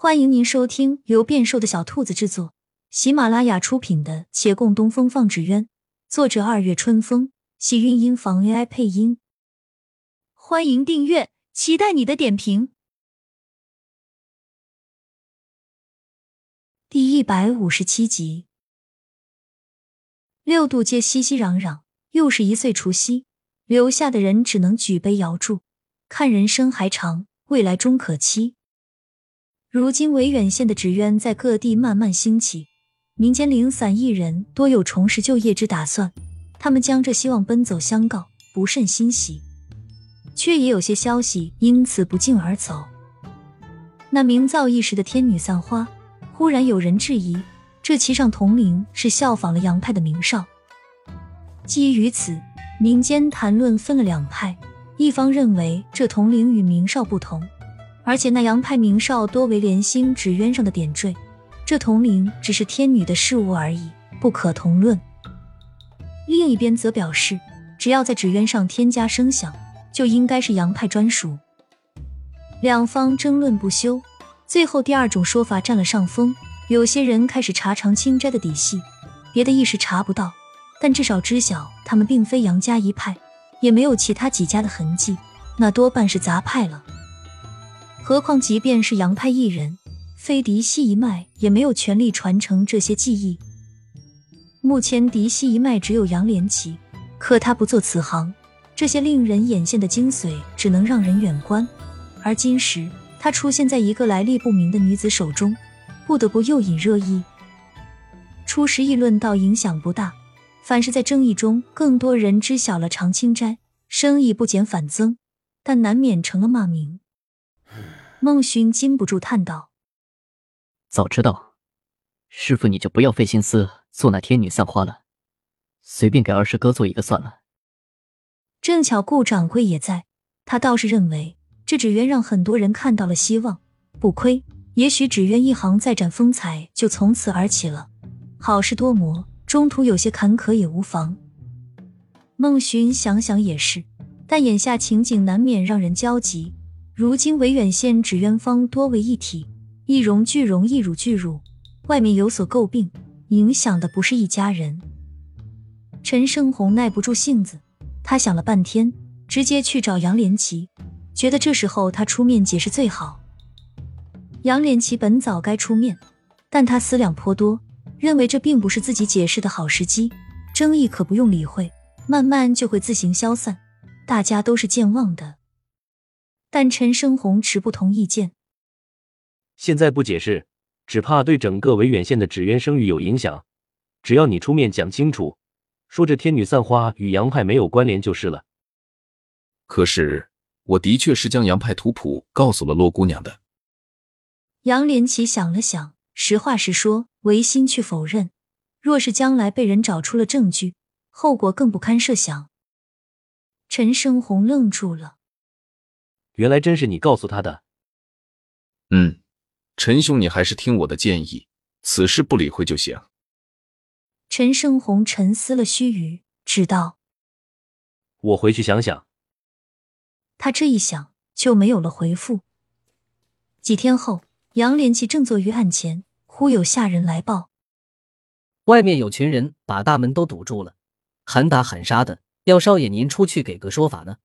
欢迎您收听由变瘦的小兔子制作、喜马拉雅出品的《且共东风放纸鸢》，作者二月春风，喜韵音房 AI 配音。欢迎订阅，期待你的点评。第一百五十七集，六渡街熙熙攘攘，又是一岁除夕，留下的人只能举杯遥祝，看人生还长，未来终可期。如今维远县的纸鸢在各地慢慢兴起，民间零散艺人多有重拾旧业之打算，他们将这希望奔走相告，不甚欣喜，却也有些消息因此不胫而走。那名噪一时的天女散花，忽然有人质疑，这其上铜铃是效仿了杨派的名哨。基于此，民间谈论分了两派，一方认为这铜铃与名哨不同。而且那洋派名少多为莲心纸鸢上的点缀，这铜铃只是天女的事物而已，不可同论。另一边则表示，只要在纸鸢上添加声响，就应该是洋派专属。两方争论不休，最后第二种说法占了上风。有些人开始查长青斋的底细，别的一时查不到，但至少知晓他们并非杨家一派，也没有其他几家的痕迹，那多半是杂派了。何况，即便是杨派艺人，非嫡系一脉也没有权利传承这些技艺。目前嫡系一脉只有杨连奇，可他不做此行，这些令人眼羡的精髓只能让人远观。而今时他出现在一个来历不明的女子手中，不得不又引热议。初时议论倒影响不大，反是在争议中，更多人知晓了长青斋，生意不减反增，但难免成了骂名。孟寻禁不住叹道：“早知道，师傅你就不要费心思做那天女散花了，随便给二师哥做一个算了。”正巧顾掌柜也在，他倒是认为这纸鸢让很多人看到了希望，不亏。也许纸鸢一行再展风采，就从此而起了。好事多磨，中途有些坎坷也无妨。孟寻想想也是，但眼下情景难免让人焦急。如今维远县纸鸢坊多为一体，一荣俱荣，一辱俱辱，外面有所诟病，影响的不是一家人。陈胜洪耐不住性子，他想了半天，直接去找杨连奇，觉得这时候他出面解释最好。杨连奇本早该出面，但他思量颇多，认为这并不是自己解释的好时机，争议可不用理会，慢慢就会自行消散，大家都是健忘的。但陈生红持不同意见。现在不解释，只怕对整个维远县的纸鸢声誉有影响。只要你出面讲清楚，说这天女散花与杨派没有关联就是了。可是我的确是将杨派图谱告诉了洛姑娘的。杨连奇想了想，实话实说，违心去否认。若是将来被人找出了证据，后果更不堪设想。陈生红愣住了。原来真是你告诉他的。嗯，陈兄，你还是听我的建议，此事不理会就行。陈胜红沉思了须臾，只道：“我回去想想。”他这一想，就没有了回复。几天后，杨连奇正坐于案前，忽有下人来报：外面有群人把大门都堵住了，喊打喊杀的，要少爷您出去给个说法呢。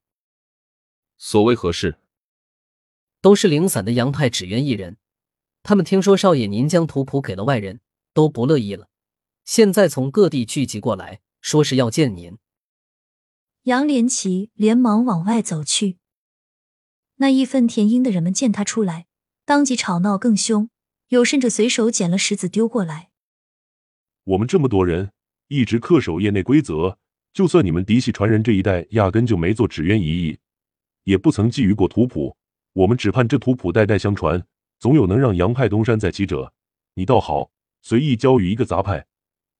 所谓何事？都是零散的洋派纸鸢艺人，他们听说少爷您将图谱给了外人，都不乐意了。现在从各地聚集过来，说是要见您。杨连奇连忙往外走去。那义愤填膺的人们见他出来，当即吵闹更凶，有甚者随手捡了石子丢过来。我们这么多人一直恪守业内规则，就算你们嫡系传人这一代压根就没做纸鸢一役，也不曾觊觎过图谱。我们只盼这图谱代代相传，总有能让杨派东山再起者。你倒好，随意交予一个杂派，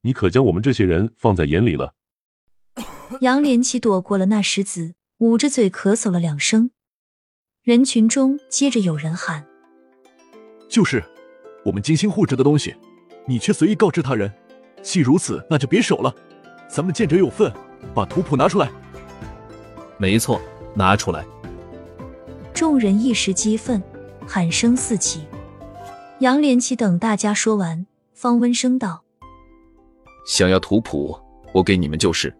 你可将我们这些人放在眼里了？杨连奇躲过了那石子，捂着嘴咳嗽了两声。人群中接着有人喊：“就是我们精心护着的东西，你却随意告知他人。既如此，那就别守了。咱们见者有份，把图谱拿出来。”没错，拿出来。众人一时激愤，喊声四起。杨连奇等大家说完，方温声道：“想要图谱，我给你们就是。”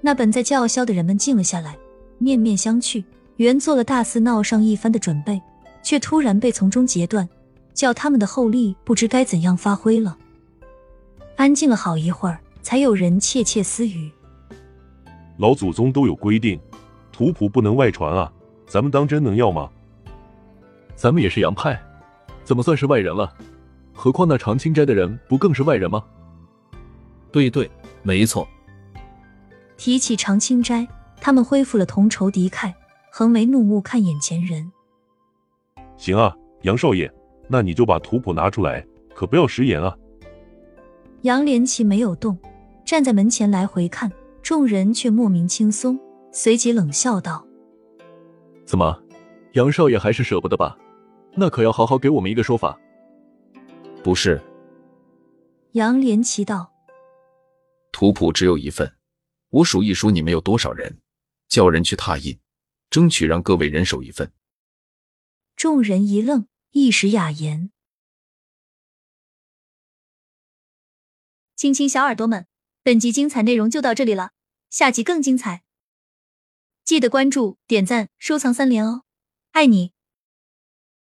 那本在叫嚣的人们静了下来，面面相觑，原做了大肆闹上一番的准备，却突然被从中截断，叫他们的后力不知该怎样发挥了。安静了好一会儿，才有人窃窃私语：“老祖宗都有规定，图谱不能外传啊，咱们当真能要吗？”咱们也是洋派，怎么算是外人了？何况那长青斋的人不更是外人吗？对对，没错。提起长青斋，他们恢复了同仇敌忾，横眉怒目看眼前人。行啊，杨少爷，那你就把图谱拿出来，可不要食言啊。杨连奇没有动，站在门前来回看，众人却莫名轻松，随即冷笑道：“怎么，杨少爷还是舍不得吧？那可要好好给我们一个说法。”不是。杨连奇道：“图谱只有一份。”我数一数你们有多少人，叫人去拓印，争取让各位人手一份。众人一愣，一时哑言。亲亲小耳朵们，本集精彩内容就到这里了，下集更精彩，记得关注、点赞、收藏三连哦，爱你。